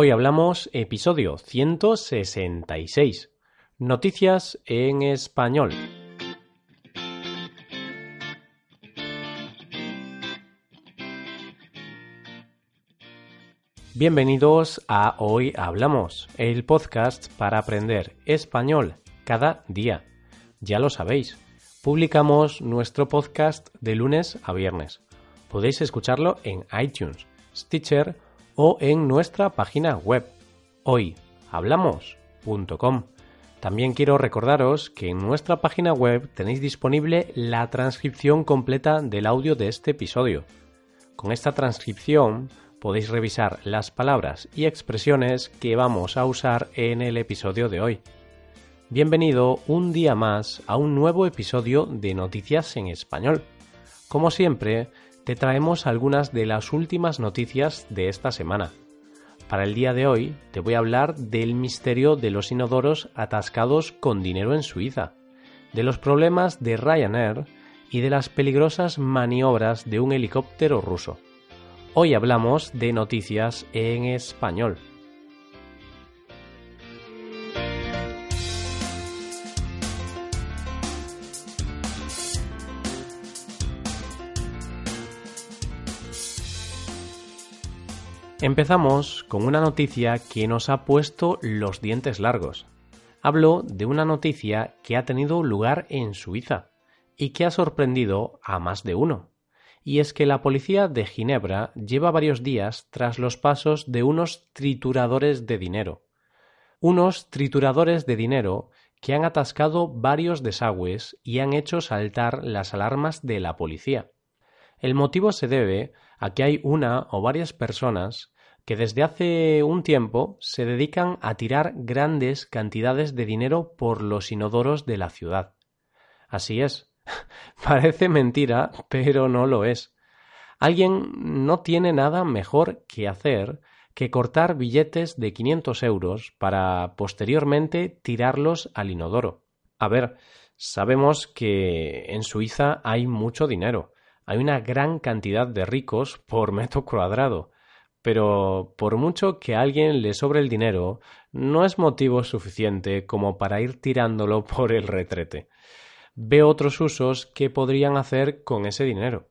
Hoy hablamos episodio 166. Noticias en español. Bienvenidos a Hoy Hablamos, el podcast para aprender español cada día. Ya lo sabéis, publicamos nuestro podcast de lunes a viernes. Podéis escucharlo en iTunes, Stitcher o en nuestra página web hoyhablamos.com. También quiero recordaros que en nuestra página web tenéis disponible la transcripción completa del audio de este episodio. Con esta transcripción podéis revisar las palabras y expresiones que vamos a usar en el episodio de hoy. Bienvenido un día más a un nuevo episodio de Noticias en Español. Como siempre, te traemos algunas de las últimas noticias de esta semana. Para el día de hoy te voy a hablar del misterio de los inodoros atascados con dinero en Suiza, de los problemas de Ryanair y de las peligrosas maniobras de un helicóptero ruso. Hoy hablamos de noticias en español. Empezamos con una noticia que nos ha puesto los dientes largos. Hablo de una noticia que ha tenido lugar en Suiza y que ha sorprendido a más de uno y es que la policía de Ginebra lleva varios días tras los pasos de unos trituradores de dinero. Unos trituradores de dinero que han atascado varios desagües y han hecho saltar las alarmas de la policía. El motivo se debe a que hay una o varias personas que desde hace un tiempo se dedican a tirar grandes cantidades de dinero por los inodoros de la ciudad. Así es, Parece mentira, pero no lo es. Alguien no tiene nada mejor que hacer que cortar billetes de 500 euros para posteriormente tirarlos al inodoro. A ver, sabemos que en Suiza hay mucho dinero, hay una gran cantidad de ricos por metro cuadrado, pero por mucho que a alguien le sobre el dinero, no es motivo suficiente como para ir tirándolo por el retrete ve otros usos que podrían hacer con ese dinero.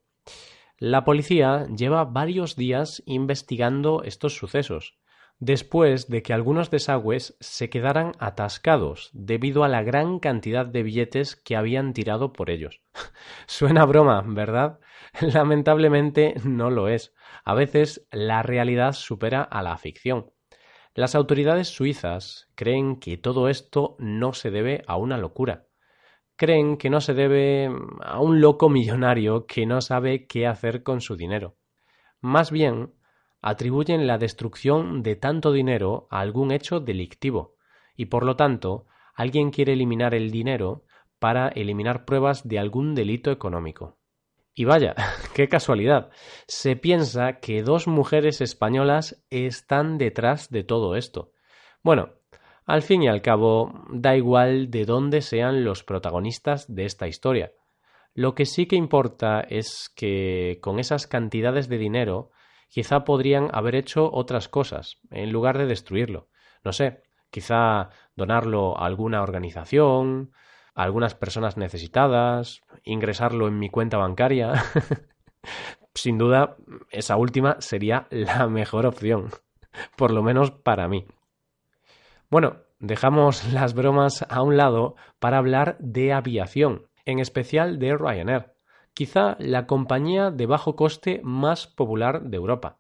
La policía lleva varios días investigando estos sucesos, después de que algunos desagües se quedaran atascados debido a la gran cantidad de billetes que habían tirado por ellos. Suena broma, ¿verdad? Lamentablemente no lo es. A veces la realidad supera a la ficción. Las autoridades suizas creen que todo esto no se debe a una locura, creen que no se debe a un loco millonario que no sabe qué hacer con su dinero. Más bien, atribuyen la destrucción de tanto dinero a algún hecho delictivo, y por lo tanto, alguien quiere eliminar el dinero para eliminar pruebas de algún delito económico. Y vaya, qué casualidad. Se piensa que dos mujeres españolas están detrás de todo esto. Bueno, al fin y al cabo, da igual de dónde sean los protagonistas de esta historia. Lo que sí que importa es que con esas cantidades de dinero quizá podrían haber hecho otras cosas en lugar de destruirlo. No sé, quizá donarlo a alguna organización, algunas personas necesitadas, ingresarlo en mi cuenta bancaria. Sin duda, esa última sería la mejor opción, por lo menos para mí. Bueno, dejamos las bromas a un lado para hablar de aviación, en especial de Ryanair, quizá la compañía de bajo coste más popular de Europa.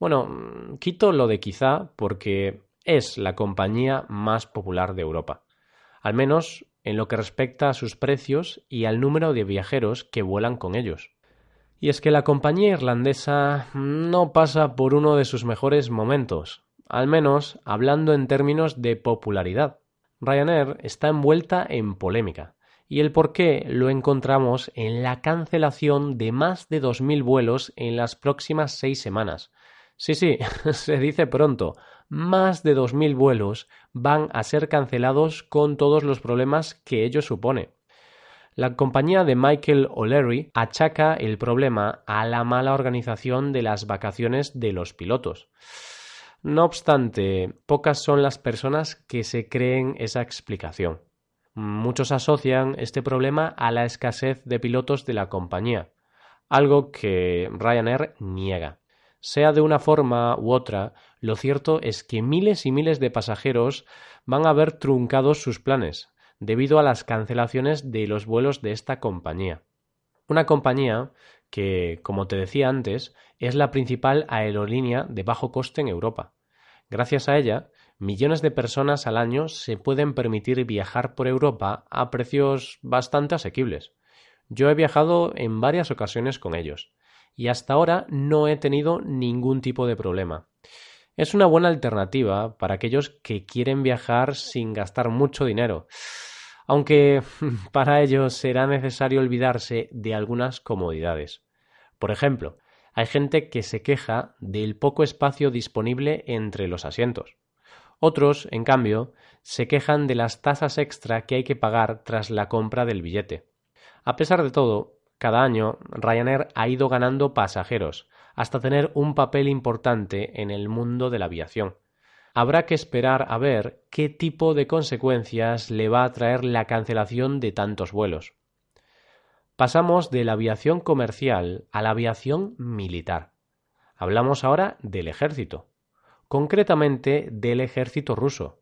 Bueno, quito lo de quizá porque es la compañía más popular de Europa, al menos en lo que respecta a sus precios y al número de viajeros que vuelan con ellos. Y es que la compañía irlandesa no pasa por uno de sus mejores momentos, al menos hablando en términos de popularidad. Ryanair está envuelta en polémica, y el por qué lo encontramos en la cancelación de más de 2.000 vuelos en las próximas seis semanas. Sí, sí, se dice pronto, más de 2.000 vuelos van a ser cancelados con todos los problemas que ello supone. La compañía de Michael O'Leary achaca el problema a la mala organización de las vacaciones de los pilotos. No obstante, pocas son las personas que se creen esa explicación. Muchos asocian este problema a la escasez de pilotos de la compañía, algo que Ryanair niega. Sea de una forma u otra, lo cierto es que miles y miles de pasajeros van a ver truncados sus planes, debido a las cancelaciones de los vuelos de esta compañía. Una compañía que, como te decía antes, es la principal aerolínea de bajo coste en Europa. Gracias a ella, millones de personas al año se pueden permitir viajar por Europa a precios bastante asequibles. Yo he viajado en varias ocasiones con ellos y hasta ahora no he tenido ningún tipo de problema. Es una buena alternativa para aquellos que quieren viajar sin gastar mucho dinero, aunque para ello será necesario olvidarse de algunas comodidades. Por ejemplo, hay gente que se queja del poco espacio disponible entre los asientos. Otros, en cambio, se quejan de las tasas extra que hay que pagar tras la compra del billete. A pesar de todo, cada año Ryanair ha ido ganando pasajeros, hasta tener un papel importante en el mundo de la aviación. Habrá que esperar a ver qué tipo de consecuencias le va a traer la cancelación de tantos vuelos. Pasamos de la aviación comercial a la aviación militar. Hablamos ahora del ejército, concretamente del ejército ruso.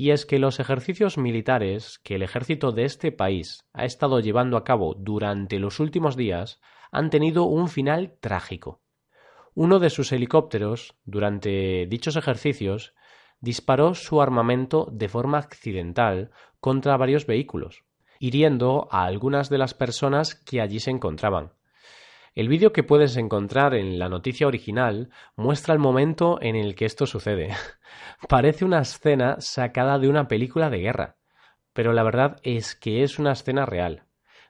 Y es que los ejercicios militares que el ejército de este país ha estado llevando a cabo durante los últimos días han tenido un final trágico. Uno de sus helicópteros, durante dichos ejercicios, disparó su armamento de forma accidental contra varios vehículos, hiriendo a algunas de las personas que allí se encontraban. El vídeo que puedes encontrar en la noticia original muestra el momento en el que esto sucede. Parece una escena sacada de una película de guerra, pero la verdad es que es una escena real.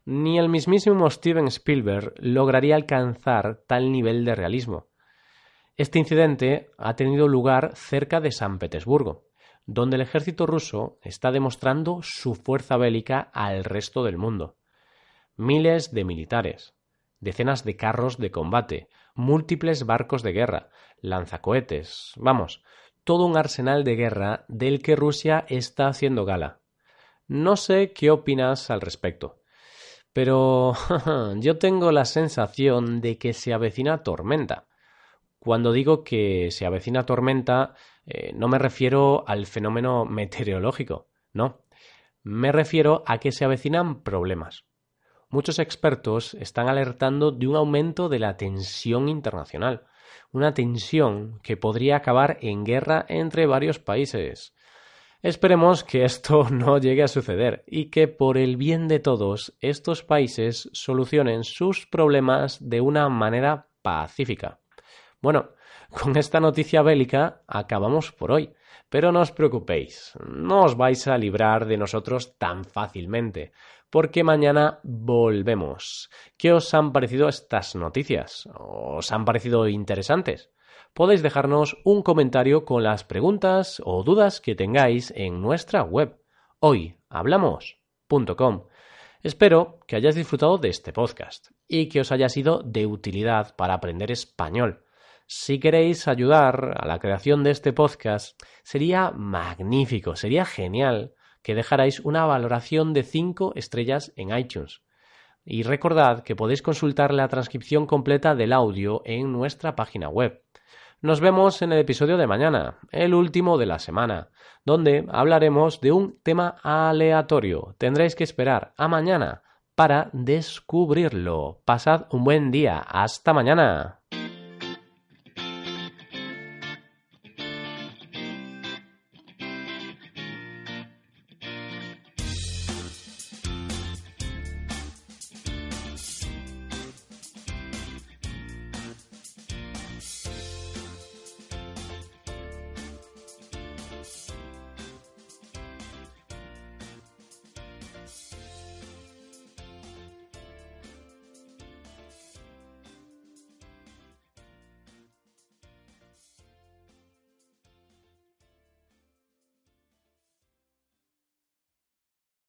Ni el mismísimo Steven Spielberg lograría alcanzar tal nivel de realismo. Este incidente ha tenido lugar cerca de San Petersburgo, donde el ejército ruso está demostrando su fuerza bélica al resto del mundo. Miles de militares, decenas de carros de combate, múltiples barcos de guerra, lanzacohetes, vamos, todo un arsenal de guerra del que Rusia está haciendo gala. No sé qué opinas al respecto, pero yo tengo la sensación de que se avecina tormenta. Cuando digo que se avecina tormenta, eh, no me refiero al fenómeno meteorológico, no. Me refiero a que se avecinan problemas. Muchos expertos están alertando de un aumento de la tensión internacional, una tensión que podría acabar en guerra entre varios países. Esperemos que esto no llegue a suceder y que por el bien de todos estos países solucionen sus problemas de una manera pacífica. Bueno, con esta noticia bélica acabamos por hoy, pero no os preocupéis, no os vais a librar de nosotros tan fácilmente, porque mañana volvemos. ¿Qué os han parecido estas noticias? ¿Os han parecido interesantes? Podéis dejarnos un comentario con las preguntas o dudas que tengáis en nuestra web hoyhablamos.com. Espero que hayáis disfrutado de este podcast y que os haya sido de utilidad para aprender español. Si queréis ayudar a la creación de este podcast, sería magnífico, sería genial que dejarais una valoración de 5 estrellas en iTunes. Y recordad que podéis consultar la transcripción completa del audio en nuestra página web. Nos vemos en el episodio de mañana, el último de la semana, donde hablaremos de un tema aleatorio. Tendréis que esperar a mañana para descubrirlo. Pasad un buen día. Hasta mañana.